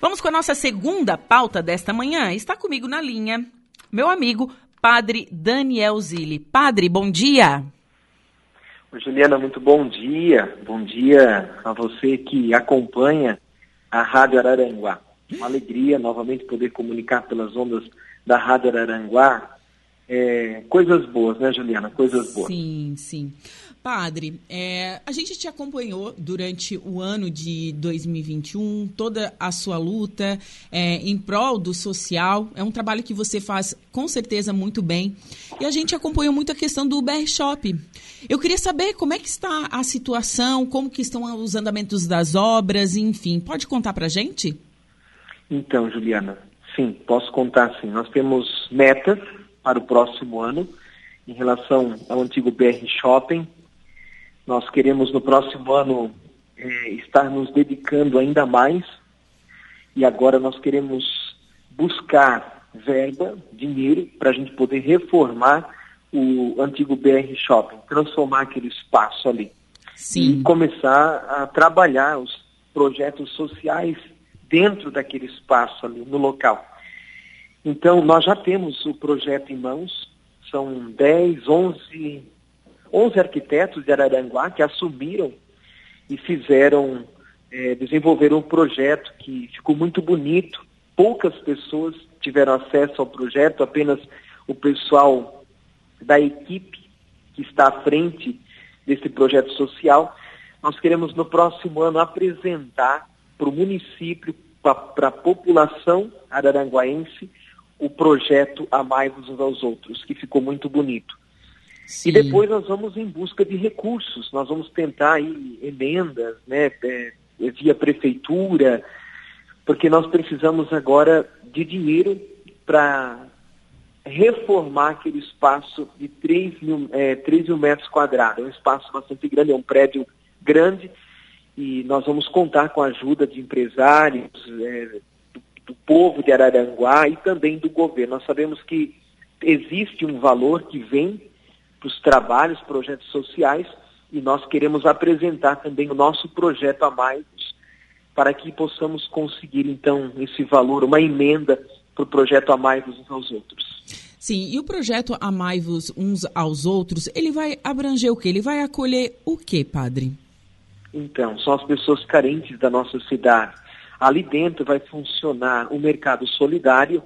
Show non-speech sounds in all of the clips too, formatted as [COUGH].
Vamos com a nossa segunda pauta desta manhã. Está comigo na linha meu amigo Padre Daniel Zilli. Padre, bom dia. Juliana, muito bom dia. Bom dia a você que acompanha a Rádio Araranguá. Uma alegria novamente poder comunicar pelas ondas da Rádio Araranguá é, coisas boas, né, Juliana? Coisas boas. Sim, sim. Padre, é, a gente te acompanhou durante o ano de 2021, toda a sua luta é, em prol do social. É um trabalho que você faz com certeza muito bem. E a gente acompanhou muito a questão do BR Shop. Eu queria saber como é que está a situação, como que estão os andamentos das obras, enfim. Pode contar para gente? Então, Juliana, sim, posso contar sim. Nós temos metas para o próximo ano em relação ao antigo BR Shopping. Nós queremos no próximo ano é, estar nos dedicando ainda mais e agora nós queremos buscar verba, dinheiro, para a gente poder reformar o antigo BR Shopping, transformar aquele espaço ali. Sim. E começar a trabalhar os projetos sociais dentro daquele espaço ali, no local. Então, nós já temos o projeto em mãos, são 10, 11, 11 arquitetos de Araranguá que assumiram e fizeram, é, desenvolveram um projeto que ficou muito bonito. Poucas pessoas tiveram acesso ao projeto, apenas o pessoal da equipe que está à frente desse projeto social. Nós queremos no próximo ano apresentar para o município, para a população araranguaense, o projeto Amai-vos uns aos outros, que ficou muito bonito. Sim. E depois nós vamos em busca de recursos, nós vamos tentar aí emendas, né, é, via prefeitura, porque nós precisamos agora de dinheiro para reformar aquele espaço de 3 mil, é, 3 mil metros quadrados. É um espaço bastante grande, é um prédio grande, e nós vamos contar com a ajuda de empresários, é, do povo de Araranguá e também do governo. Nós sabemos que existe um valor que vem para os trabalhos, projetos sociais, e nós queremos apresentar também o nosso projeto a mais para que possamos conseguir, então, esse valor, uma emenda para o projeto Amai-vos uns aos outros. Sim, e o projeto Amai-vos uns aos outros, ele vai abranger o quê? Ele vai acolher o quê, padre? Então, são as pessoas carentes da nossa cidade Ali dentro vai funcionar o mercado solidário,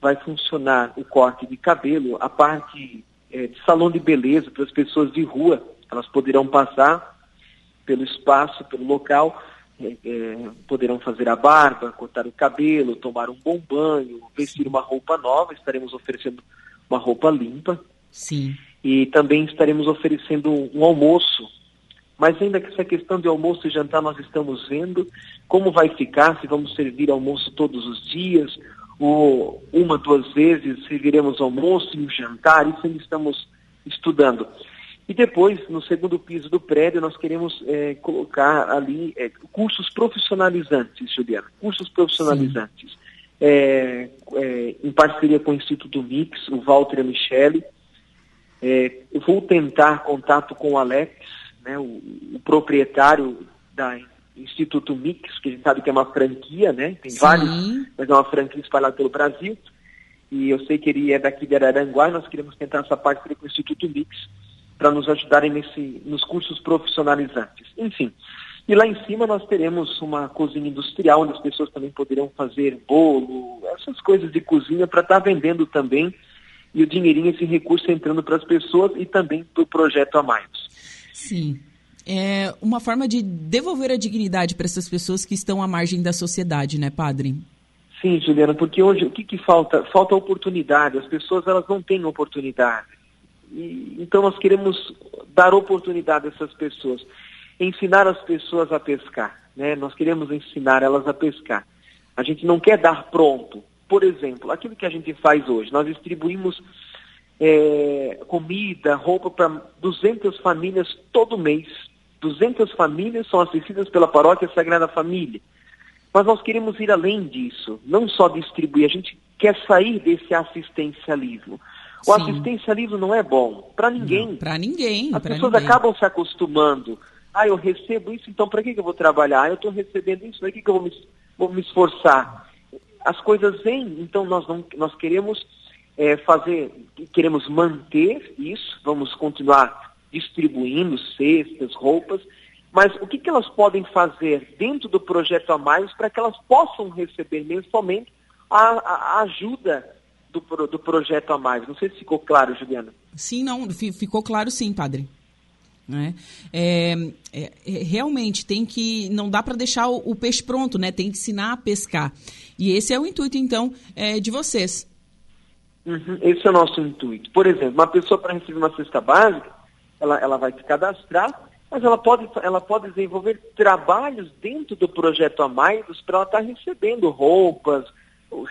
vai funcionar o corte de cabelo, a parte é, de salão de beleza para as pessoas de rua, elas poderão passar pelo espaço, pelo local, é, é, poderão fazer a barba, cortar o cabelo, tomar um bom banho, vestir uma roupa nova, estaremos oferecendo uma roupa limpa. Sim. E também estaremos oferecendo um almoço mas ainda que essa questão de almoço e jantar nós estamos vendo como vai ficar, se vamos servir almoço todos os dias, ou uma, duas vezes serviremos almoço e um jantar, isso ainda estamos estudando. E depois, no segundo piso do prédio, nós queremos é, colocar ali é, cursos profissionalizantes, Juliana, cursos profissionalizantes. É, é, em parceria com o Instituto Mix, o Walter e a Michele. É, eu vou tentar contato com o Alex, né, o, o, proprietário da Instituto Mix, que a gente sabe que é uma franquia, né? Tem Sim. vários, mas é uma franquia espalhada pelo Brasil. E eu sei que ele é daqui de Araranguá e nós queremos tentar essa parceria com o Instituto Mix para nos ajudarem nesse, nos cursos profissionalizantes. Enfim, e lá em cima nós teremos uma cozinha industrial, onde as pessoas também poderão fazer bolo, essas coisas de cozinha para estar tá vendendo também. E o dinheirinho, esse recurso entrando para as pessoas e também para o projeto a mais. Sim. É uma forma de devolver a dignidade para essas pessoas que estão à margem da sociedade, né, padre? Sim, Juliana, porque hoje o que, que falta? Falta oportunidade. As pessoas elas não têm oportunidade. E, então nós queremos dar oportunidade a essas pessoas, ensinar as pessoas a pescar. Né? Nós queremos ensinar elas a pescar. A gente não quer dar pronto. Por exemplo, aquilo que a gente faz hoje, nós distribuímos é, comida, roupa para 200 famílias todo mês. 200 famílias são assistidas pela paróquia Sagrada Família. Mas nós queremos ir além disso, não só distribuir, a gente quer sair desse assistencialismo. O Sim. assistencialismo não é bom para ninguém. Para ninguém. As pessoas ninguém. acabam se acostumando. Ah, eu recebo isso, então para que, que eu vou trabalhar? Ah, eu estou recebendo isso, para que, que eu vou me vou me esforçar. As coisas vêm, então nós, não, nós queremos é, fazer, queremos manter isso, vamos continuar distribuindo cestas, roupas, mas o que, que elas podem fazer dentro do projeto a mais para que elas possam receber mensalmente a, a, ajuda do, do projeto a mais? Não sei se ficou claro, Juliana. Sim, não, ficou claro sim, padre. Né? É, é, é, realmente tem que não dá para deixar o, o, peixe pronto, né? Tem que ensinar a pescar. E esse é o intuito então é, de vocês. Uhum, esse é o nosso intuito. Por exemplo, uma pessoa para receber uma cesta básica, ela, ela vai se cadastrar, mas ela pode, ela pode desenvolver trabalhos dentro do projeto Amaidos para ela estar tá recebendo roupas,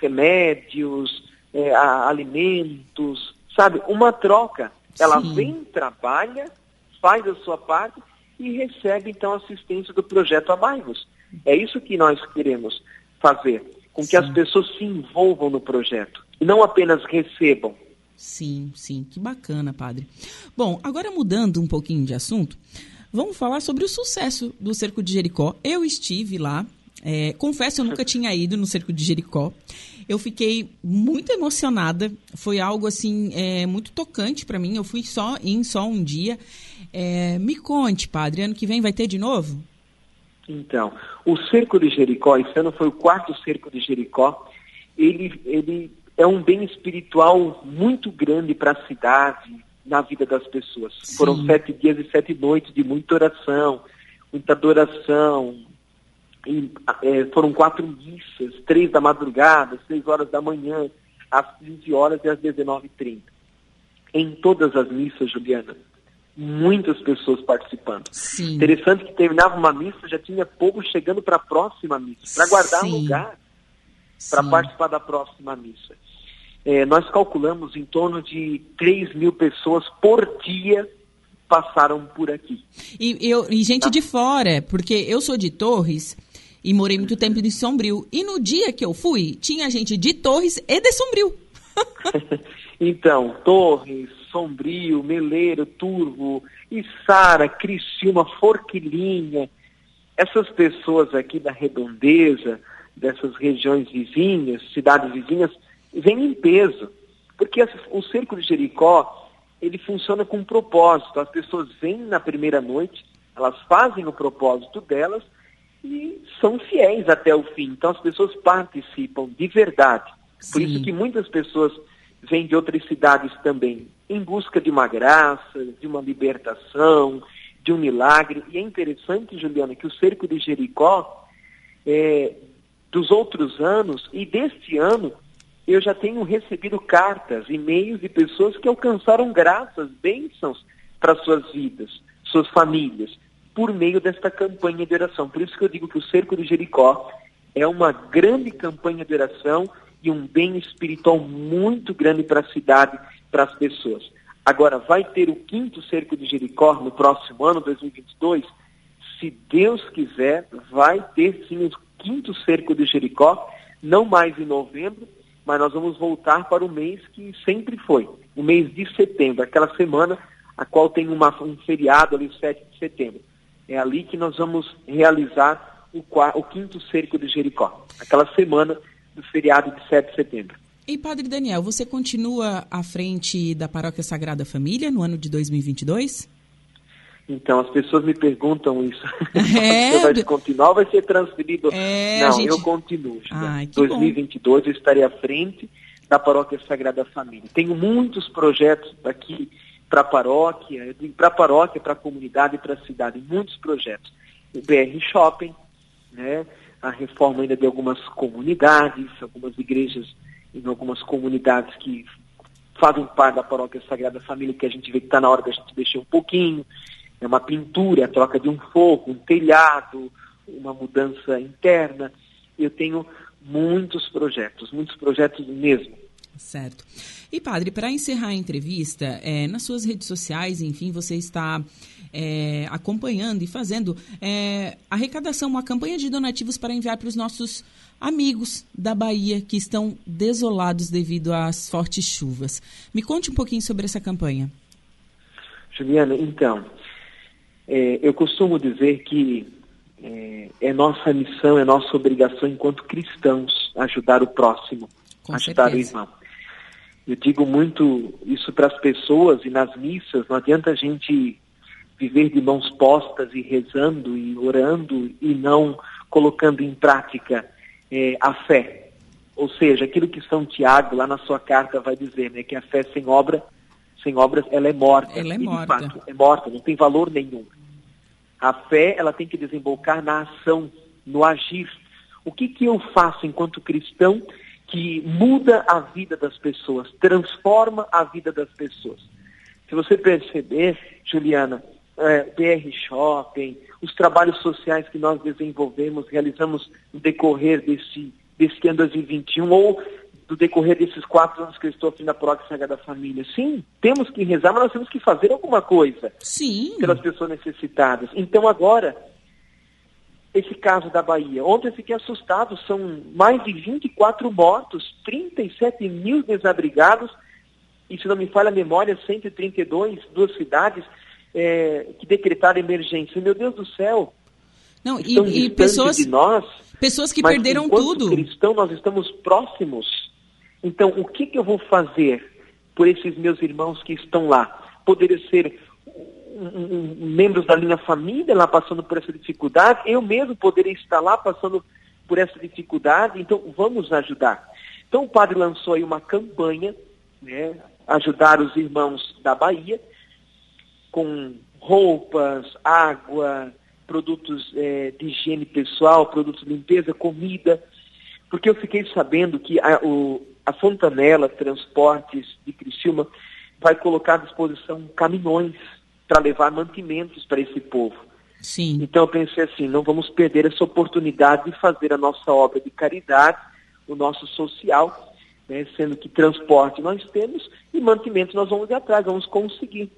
remédios, é, alimentos, sabe? Uma troca. Ela Sim. vem, trabalha faz a sua parte e recebe então assistência do projeto Amai-vos. É isso que nós queremos fazer, com que sim. as pessoas se envolvam no projeto e não apenas recebam. Sim, sim, que bacana, padre. Bom, agora mudando um pouquinho de assunto, vamos falar sobre o sucesso do Cerco de Jericó. Eu estive lá, é, confesso, eu nunca tinha ido no Cerco de Jericó. Eu fiquei muito emocionada, foi algo assim é, muito tocante para mim. Eu fui só em só um dia. É, me conte, padre, ano que vem vai ter de novo? Então, o cerco de Jericó, esse ano foi o quarto cerco de Jericó, ele, ele é um bem espiritual muito grande para a cidade, na vida das pessoas. Sim. Foram sete dias e sete noites de muita oração, muita adoração. E, é, foram quatro missas, três da madrugada, seis horas da manhã, às 15 horas e às 19h30. Em todas as missas, Juliana, muitas pessoas participando. Sim. Interessante que terminava uma missa, já tinha povo chegando para a próxima missa, para guardar Sim. lugar para participar da próxima missa. É, nós calculamos em torno de 3 mil pessoas por dia passaram por aqui. E, eu, e gente tá? de fora, porque eu sou de Torres e morei muito tempo em Sombrio. E no dia que eu fui, tinha gente de Torres e de Sombrio. [LAUGHS] então, Torres, Sombrio, Meleiro, Turvo, Içara, Criciúma, Forquilinha, essas pessoas aqui da redondeza, dessas regiões vizinhas, cidades vizinhas, vêm em peso. Porque o cerco de Jericó, ele funciona com um propósito. As pessoas vêm na primeira noite, elas fazem o propósito delas e são fiéis até o fim. Então as pessoas participam de verdade. Por Sim. isso que muitas pessoas vêm de outras cidades também em busca de uma graça, de uma libertação, de um milagre. E é interessante, Juliana, que o cerco de Jericó, é, dos outros anos e deste ano, eu já tenho recebido cartas, e-mails de pessoas que alcançaram graças, bênçãos para suas vidas, suas famílias, por meio desta campanha de oração. Por isso que eu digo que o cerco de Jericó é uma grande campanha de oração e um bem espiritual muito grande para a cidade para as pessoas. Agora, vai ter o quinto cerco de Jericó no próximo ano, 2022? Se Deus quiser, vai ter sim o quinto cerco de Jericó, não mais em novembro, mas nós vamos voltar para o mês que sempre foi, o mês de setembro, aquela semana a qual tem uma, um feriado ali, 7 de setembro. É ali que nós vamos realizar o, o quinto cerco de Jericó, aquela semana do feriado de 7 de setembro. E Padre Daniel, você continua à frente da Paróquia Sagrada Família no ano de 2022? Então, as pessoas me perguntam isso. [LAUGHS] É, você vai continuar ou vai ser transferido? É, Não, gente... eu continuo. Ai, 2022 bom. eu estarei à frente da Paróquia Sagrada Família. Tenho muitos projetos aqui para a paróquia, para a paróquia, para a comunidade e para a cidade, muitos projetos. O BR Shopping, né, a reforma ainda de algumas comunidades, algumas igrejas em algumas comunidades que fazem parte da paróquia Sagrada Família, que a gente vê que está na hora da gente mexer um pouquinho. É uma pintura, a troca de um fogo, um telhado, uma mudança interna. Eu tenho muitos projetos, muitos projetos mesmo. Certo. E, padre, para encerrar a entrevista, é, nas suas redes sociais, enfim, você está é, acompanhando e fazendo é, arrecadação, uma campanha de donativos para enviar para os nossos amigos da Bahia que estão desolados devido às fortes chuvas. Me conte um pouquinho sobre essa campanha. Juliana, então, é, eu costumo dizer que é, é, nossa missão, é nossa obrigação enquanto cristãos ajudar o próximo, Com ajudar certeza. o irmão. Eu digo muito isso para as pessoas e nas missas, não adianta a gente viver de mãos postas e rezando e orando e não colocando em prática é, a fé. Ou seja, aquilo que São Tiago, lá na sua carta, vai dizer, né, que a fé sem obra, sem obras, ela é morta. Ela é e, de morta. fato, é morta, não tem valor nenhum. A fé, ela tem que desembocar na ação, no agir. O que, que eu faço enquanto cristão que muda a vida das pessoas, transforma a vida das pessoas? Se você perceber, Juliana, é, BR Shopping, os trabalhos sociais que nós desenvolvemos, realizamos no decorrer desse, desse ano 2021 ou do decorrer desses quatro anos que eu estou aqui na Paróquia Sagrada Família. Sim, temos que rezar, mas nós temos que fazer alguma coisa Sim. pelas pessoas necessitadas. Então agora, esse caso da Bahia. Ontem eu fiquei assustado, são mais de 24 mortos, 37 mil desabrigados, e se não me falha a memória, 132, duas cidades é, que decretaram emergência. Meu Deus do céu! Não, e, e pessoas, de nós, pessoas que perderam tudo. cristão nós estamos próximos. Então, o que, que eu vou fazer por esses meus irmãos que estão lá? Poderia ser um, um, membros da minha família lá passando por essa dificuldade, eu mesmo poderia estar lá passando por essa dificuldade, então vamos ajudar. Então o padre lançou aí uma campanha, né, ajudar os irmãos da Bahia, com roupas, água, produtos é, de higiene pessoal, produtos de limpeza, comida, porque eu fiquei sabendo que a, o, a Fontanela Transportes de Criciúma vai colocar à disposição caminhões para levar mantimentos para esse povo. Sim. Então eu pensei assim, não vamos perder essa oportunidade de fazer a nossa obra de caridade, o nosso social, né, sendo que transporte nós temos e mantimentos nós vamos ir atrás, vamos conseguir.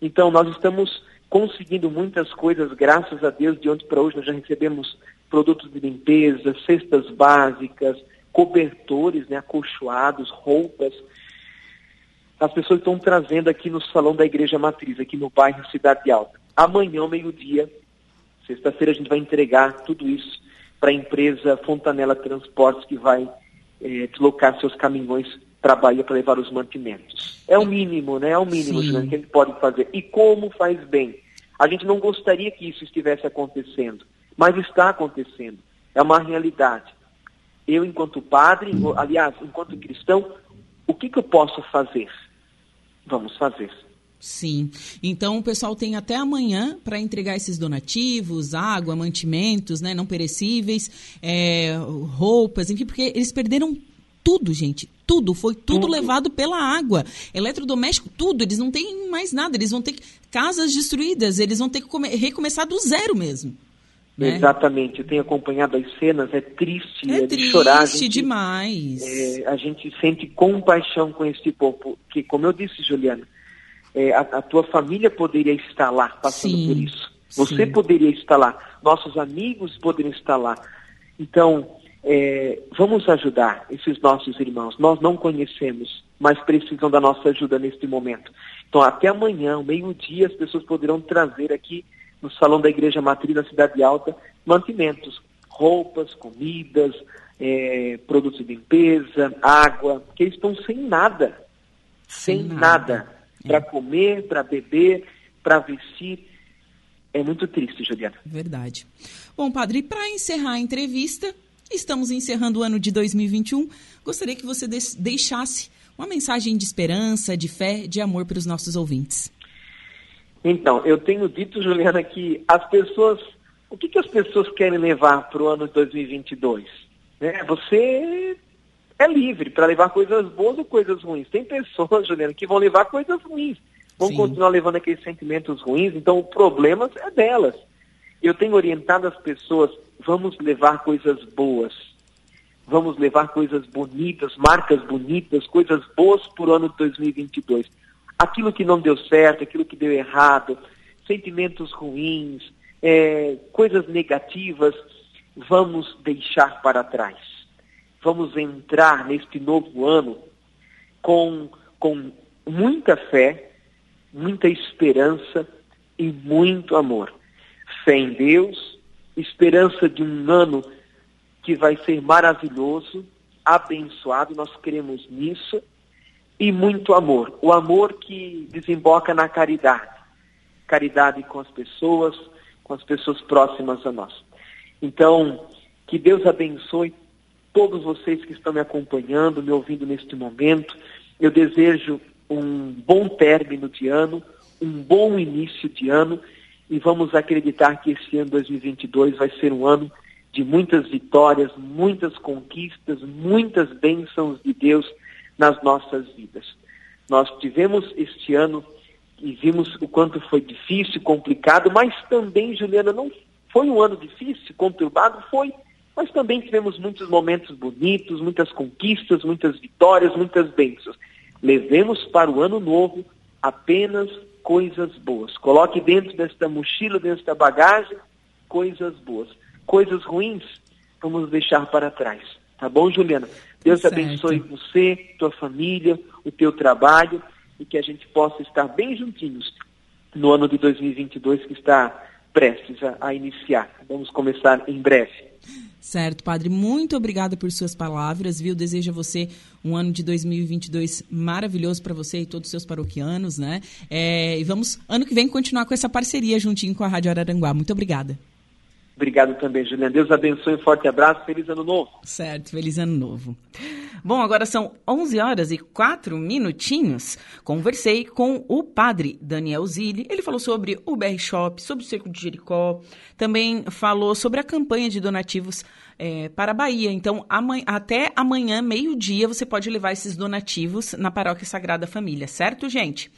Então nós estamos conseguindo muitas coisas, graças a Deus, de ontem para hoje nós já recebemos produtos de limpeza, cestas básicas, cobertores, né, acolchoados, roupas. As pessoas estão trazendo aqui no salão da Igreja Matriz, aqui no bairro Cidade Alta. Amanhã, meio-dia, sexta-feira, a gente vai entregar tudo isso para a empresa Fontanela Transportes, que vai eh, deslocar seus caminhões para a Bahia para levar os mantimentos. É o mínimo, né? É o mínimo Sim. que a gente pode fazer. E como faz bem. A gente não gostaria que isso estivesse acontecendo, mas está acontecendo. É uma realidade. Eu, enquanto padre, aliás, enquanto cristão, o que, que eu posso fazer? Vamos fazer. Sim. Então o pessoal tem até amanhã para entregar esses donativos, água, mantimentos, né, não perecíveis, é, roupas, enfim, porque eles perderam tudo, gente. Tudo, foi tudo, Tudo. levado pela água. Eletrodoméstico, tudo. Eles não têm mais nada. Eles vão ter que- casas destruídas. Eles vão ter que come- recomeçar do zero mesmo. Né? Exatamente. Eu tenho acompanhado as cenas, é triste, É é, de triste chorar. A gente, demais. é, a gente sente compaixão com esse povo, que, como eu disse, Juliana, é, a, a tua família poderia estar lá passando Sim, por isso. Você sim. poderia estar lá, nossos amigos poderiam estar lá. Então, é, vamos ajudar esses nossos irmãos. Nós não conhecemos, mas precisam da nossa ajuda neste momento. Então, até amanhã, meio-dia, as pessoas poderão trazer aqui no Salão da Igreja Matriz, na Cidade Alta, mantimentos, roupas, comidas, é, produtos de limpeza, água, porque eles estão sem nada. Sem, Sem nada. nada. Para comer, para beber, para vestir. É muito triste, Juliana. Verdade. Bom, padre, para encerrar a entrevista, estamos encerrando o ano de 2021. Gostaria que você deixasse uma mensagem de esperança, de fé, de amor para os nossos ouvintes. Então, eu tenho dito, Juliana, que as pessoas. O que, que as pessoas querem levar para o ano de 2022? Né? Você é livre para levar coisas boas ou coisas ruins. Tem pessoas, Juliana, que vão levar coisas ruins. Vão Sim. continuar levando aqueles sentimentos ruins, então o problema é delas. Eu tenho orientado as pessoas, vamos levar coisas boas. Vamos levar coisas bonitas, marcas bonitas, coisas boas para o ano de 2022. Aquilo que não deu certo, aquilo que deu errado, sentimentos ruins, é, coisas negativas, vamos deixar para trás. Vamos entrar neste novo ano com, com muita fé, muita esperança e muito amor. Fé em Deus, esperança de um ano que vai ser maravilhoso, abençoado, nós queremos nisso, e muito amor. O amor que desemboca na caridade. Caridade com as pessoas, com as pessoas próximas a nós. Então, que Deus abençoe todos vocês que estão me acompanhando, me ouvindo neste momento. Eu desejo um bom término de ano, um bom início de ano e vamos acreditar que esse ano 2022 vai ser um ano de muitas vitórias, muitas conquistas, muitas bênçãos de Deus nas nossas vidas. Nós tivemos este ano e vimos o quanto foi difícil, complicado, mas também, Juliana, não foi um ano difícil, conturbado, foi, mas também tivemos muitos momentos bonitos, muitas conquistas, muitas vitórias, muitas bênçãos. Levemos para o ano novo apenas coisas boas. Coloque dentro desta mochila, desta bagagem, coisas boas. Coisas ruins, vamos deixar para trás. Tá bom, Juliana? Deus certo. abençoe você, tua família, o teu trabalho e que a gente possa estar bem juntinhos no ano de 2022 que está prestes a, a iniciar. Vamos começar em breve. Certo, padre. Muito obrigada por suas palavras, viu? Desejo a você um ano de 2022 maravilhoso para você e todos os seus paroquianos, né? É, e vamos, ano que vem, continuar com essa parceria juntinho com a Rádio Araranguá. Muito obrigada. Obrigado também, Juliana. Deus abençoe, um forte abraço, feliz ano novo. Certo, feliz ano novo. Bom, agora são 11 horas e 4 minutinhos. Conversei com o padre Daniel Zilli. Ele falou sobre o BR Shop, sobre o Cerco de Jericó. Também falou sobre a campanha de donativos é, para a Bahia. Então, amanhã, até amanhã, meio-dia, você pode levar esses donativos na Paróquia Sagrada Família, certo, gente?